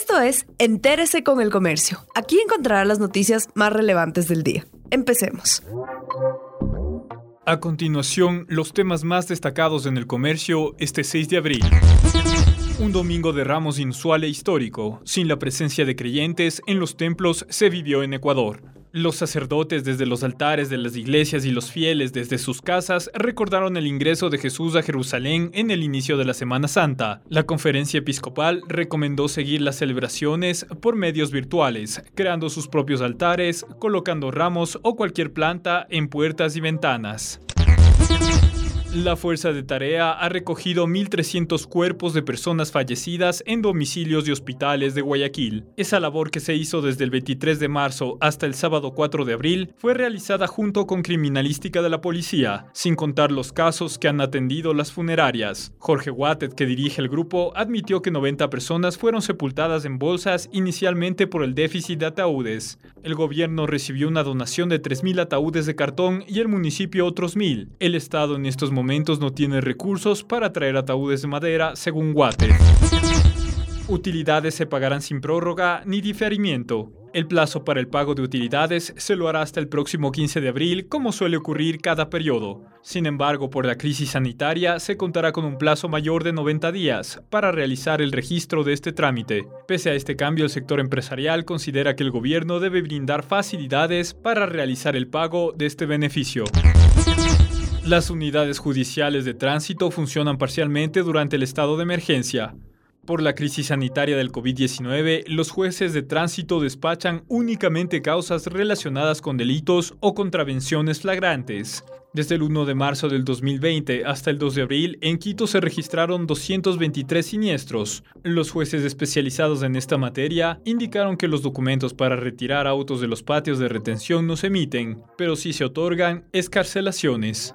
Esto es Entérese con el Comercio. Aquí encontrará las noticias más relevantes del día. Empecemos. A continuación, los temas más destacados en el comercio este 6 de abril. Un domingo de ramos inusual e histórico, sin la presencia de creyentes en los templos, se vivió en Ecuador. Los sacerdotes desde los altares de las iglesias y los fieles desde sus casas recordaron el ingreso de Jesús a Jerusalén en el inicio de la Semana Santa. La conferencia episcopal recomendó seguir las celebraciones por medios virtuales, creando sus propios altares, colocando ramos o cualquier planta en puertas y ventanas. La Fuerza de Tarea ha recogido 1.300 cuerpos de personas fallecidas en domicilios y hospitales de Guayaquil. Esa labor que se hizo desde el 23 de marzo hasta el sábado 4 de abril fue realizada junto con criminalística de la policía, sin contar los casos que han atendido las funerarias. Jorge Wattet, que dirige el grupo, admitió que 90 personas fueron sepultadas en bolsas inicialmente por el déficit de ataúdes. El gobierno recibió una donación de 3.000 ataúdes de cartón y el municipio otros 1.000. El Estado en estos no tiene recursos para traer ataúdes de madera, según Guate. Utilidades se pagarán sin prórroga ni diferimiento. El plazo para el pago de utilidades se lo hará hasta el próximo 15 de abril, como suele ocurrir cada periodo. Sin embargo, por la crisis sanitaria, se contará con un plazo mayor de 90 días para realizar el registro de este trámite. Pese a este cambio, el sector empresarial considera que el gobierno debe brindar facilidades para realizar el pago de este beneficio. Las unidades judiciales de tránsito funcionan parcialmente durante el estado de emergencia. Por la crisis sanitaria del COVID-19, los jueces de tránsito despachan únicamente causas relacionadas con delitos o contravenciones flagrantes. Desde el 1 de marzo del 2020 hasta el 2 de abril, en Quito se registraron 223 siniestros. Los jueces especializados en esta materia indicaron que los documentos para retirar autos de los patios de retención no se emiten, pero sí se otorgan escarcelaciones.